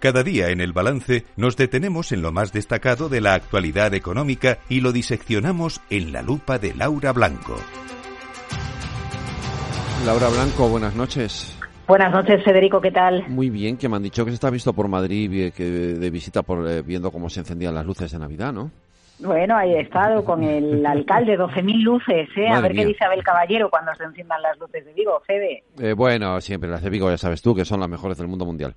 Cada día en el balance nos detenemos en lo más destacado de la actualidad económica y lo diseccionamos en la lupa de Laura Blanco. Laura Blanco, buenas noches. Buenas noches, Federico, ¿qué tal? Muy bien, que me han dicho que se está visto por Madrid que de visita por eh, viendo cómo se encendían las luces de Navidad, ¿no? Bueno, ahí he estado con el alcalde, 12.000 luces, ¿eh? a ver qué dice Abel Caballero cuando se enciendan las luces de Vigo, Fede. Eh, bueno, siempre las de Vigo, ya sabes tú, que son las mejores del mundo mundial.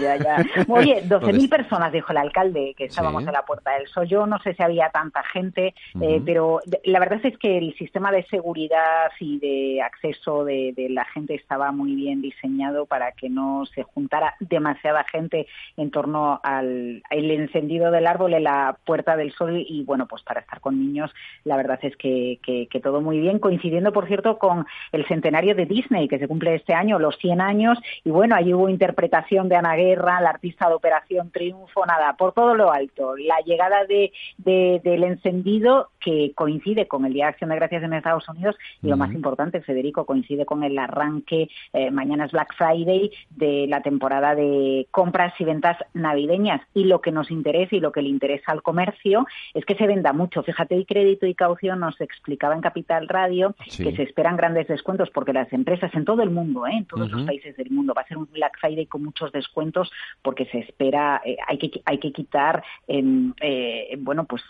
Ya, ya. Oye, 12.000 personas, dijo el alcalde, que estábamos en la Puerta del Sol. Yo no sé si había tanta gente, eh, pero la verdad es que el sistema de seguridad y de acceso de, de, la gente estaba muy bien diseñado para que no se juntara demasiada gente en torno al el encendido del árbol en la Puerta del Sol y bueno, pues para estar con niños la verdad es que, que, todo muy bien, coincidiendo por cierto con el centenario de Disney que se cumple este año, los 100 años y bueno, allí hubo interpretación de Ana Guerra, la artista de Operación Triunfo, nada, por todo lo alto. La llegada de, del encendido que coincide con el Día de Acción de Gracias en Estados Unidos y lo más importante, Federico, coincide con el arranque, eh, mañana es Black Friday, de la temporada de compras y ventas navideñas y lo que nos interesa y lo que le interesa al comercio es que se venda mucho. Fíjate, y crédito y caución nos explicaba en Capital Radio que se esperan grandes descuentos porque las empresas en todo el mundo, ¿eh? en todos los países del mundo, va a ser un Black Friday con muchos descuentos porque se espera, eh, hay que hay que quitar, eh, bueno, pues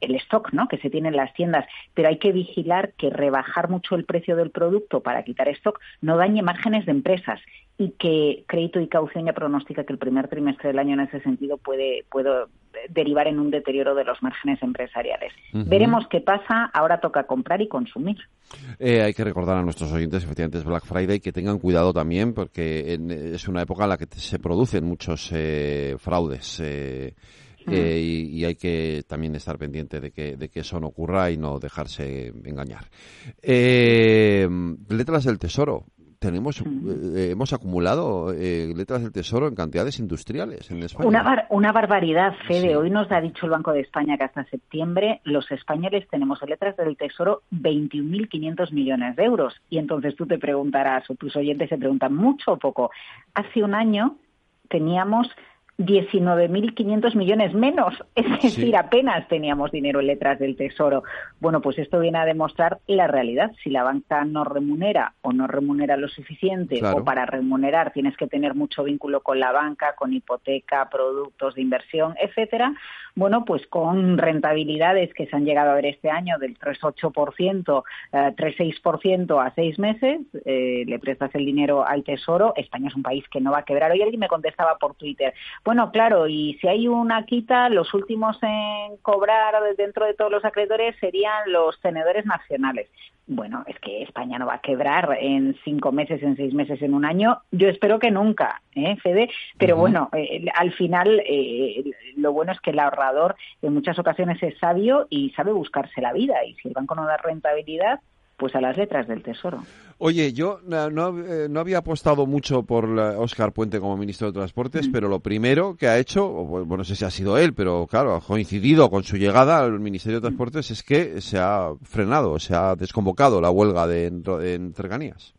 el stock, ¿no? Que se tiene en las tiendas, pero hay que vigilar que rebajar mucho el precio del producto para quitar stock no dañe márgenes de empresas y que crédito y caución ya pronostica que el primer trimestre del año en ese sentido puede, puede derivar en un deterioro de los márgenes empresariales. Veremos qué pasa, ahora toca comprar y consumir. Eh, hay que recordar a nuestros oyentes, efectivamente es Black Friday, que tengan cuidado también porque es una época en la que se producen muchos eh, fraudes. Eh, y, hay que también estar pendiente de que, de que eso no ocurra y no dejarse engañar. letras del Tesoro tenemos eh, hemos acumulado eh, letras del Tesoro en cantidades industriales en España. Una, una barbaridad, Fede. Hoy nos ha dicho el Banco de España que hasta septiembre los españoles tenemos en letras del Tesoro 21.500 millones de euros. Y entonces tú te preguntarás, o tus oyentes se preguntan, ¿mucho o poco? Hace un año teníamos 19.500 millones menos, es decir, apenas teníamos dinero en letras del Tesoro. Bueno, pues esto viene a demostrar la realidad. Si la banca no remunera o no remunera lo suficiente, o para remunerar tienes que tener mucho vínculo con la banca, con hipoteca, productos de inversión, etcétera, bueno, pues con rentabilidades que se han llegado a ver este año del 3,8%, 3,6% eh, a seis meses, eh, le prestas el dinero al Tesoro, España es un país que no va a quebrar. Hoy alguien me contestaba por Twitter, bueno, claro, y si hay una quita, los últimos en cobrar dentro de todos los acreedores serían los tenedores nacionales. Bueno, es que España no va a quebrar en cinco meses, en seis meses, en un año. Yo espero que nunca, ¿eh, Fede? Pero bueno, eh, al final eh, lo bueno es que el ahorrador en muchas ocasiones es sabio y sabe buscarse la vida. Y si el banco no da rentabilidad, pues a las letras del Tesoro. Oye, yo no, eh, había apostado mucho por Óscar Puente como ministro de Transportes, mm. pero lo primero que ha hecho, bueno, no sé si ha sido él, pero claro, ha coincidido con su llegada al Ministerio de Transportes, es que se ha frenado, se ha desconvocado la huelga de, en cercanías.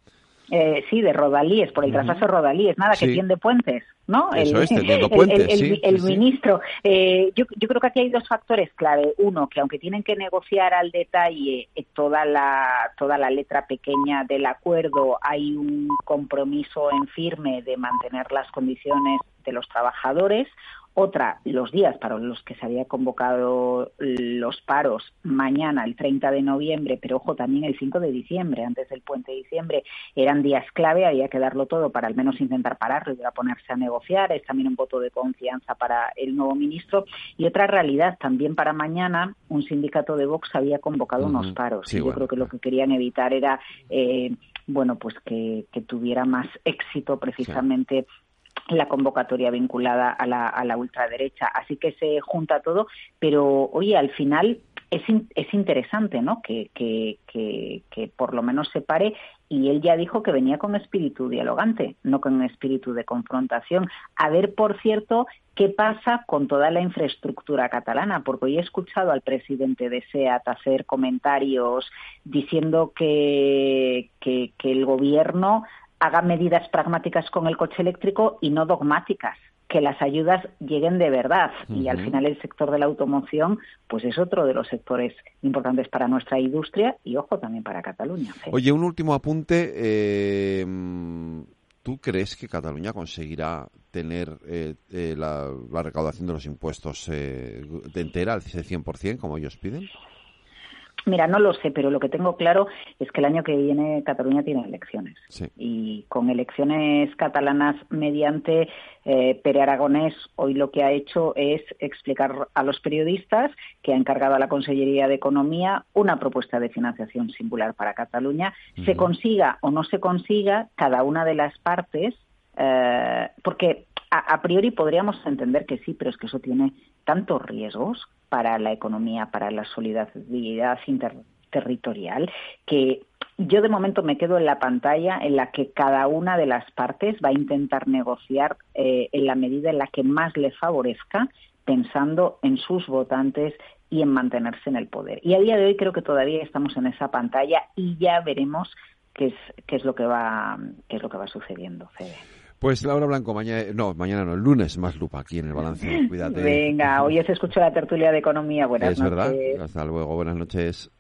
Eh, sí, de Rodalíes, por el traspaso de Rodalíes, nada, que tiende puentes, ¿no? el, el, ministro. Eh, yo, yo, creo que aquí hay dos factores clave. Uno, que aunque tienen que negociar al detalle eh, toda la, toda la letra pequeña del acuerdo, hay un compromiso en firme de mantener las condiciones de los trabajadores. Otra, los días para los que se había convocado los paros, mañana, el 30 de noviembre, pero ojo, también el 5 de diciembre, antes del puente de diciembre, eran días clave, había que darlo todo para al menos intentar pararlo y a ponerse a negociar. Es también un voto de confianza para el nuevo ministro. Y otra realidad, también para mañana, un sindicato de Vox había convocado unos paros. y yo creo que lo que querían evitar era. Eh, bueno, pues que, tuviera más éxito precisamente la convocatoria vinculada a la, a la ultraderecha. Así que se junta todo, pero oye, al final es, es interesante, ¿no? Que, que, que, por lo menos se pare y él ya dijo que venía con espíritu dialogante, no con espíritu de confrontación. A ver, por cierto, qué pasa con toda la infraestructura catalana, porque hoy he escuchado al presidente de SEAT hacer comentarios diciendo que, que el gobierno haga medidas pragmáticas con el coche eléctrico y no dogmáticas. que las ayudas lleguen de verdad. Y al final el sector de la automoción, pues es otro de los sectores importantes para nuestra industria y, ojo, también para Cataluña. Oye, un último apunte. Eh, ¿Tú crees que Cataluña conseguirá tener eh, eh, la, recaudación de los impuestos de entera al 100% como ellos piden? Mira, no lo sé, pero lo que tengo claro es que el año que viene Cataluña tiene elecciones. Y con elecciones catalanas mediante eh, Pere Aragonés, hoy lo que ha hecho es explicar a los periodistas que ha encargado a la Consellería de Economía una propuesta de financiación singular para Cataluña. Se consiga o no se consiga, cada una de las partes, eh, porque a, priori podríamos entender que sí, pero es que eso tiene tantos riesgos para la economía, para la solidaridad interterritorial, que yo de momento me quedo en la pantalla en la que cada una de las partes va a intentar negociar eh, en la medida en la que más le favorezca, pensando en sus votantes y en mantenerse en el poder. Y a día de hoy creo que todavía estamos en esa pantalla y ya veremos qué es, qué es lo que va qué es lo que va sucediendo. Pues Laura Blanco, mañana, no, mañana no, el lunes más lupa aquí en el balance. Cuídate. Venga, hoy se escucha la tertulia de economía. Buenas noches. Es verdad. Hasta luego, buenas noches.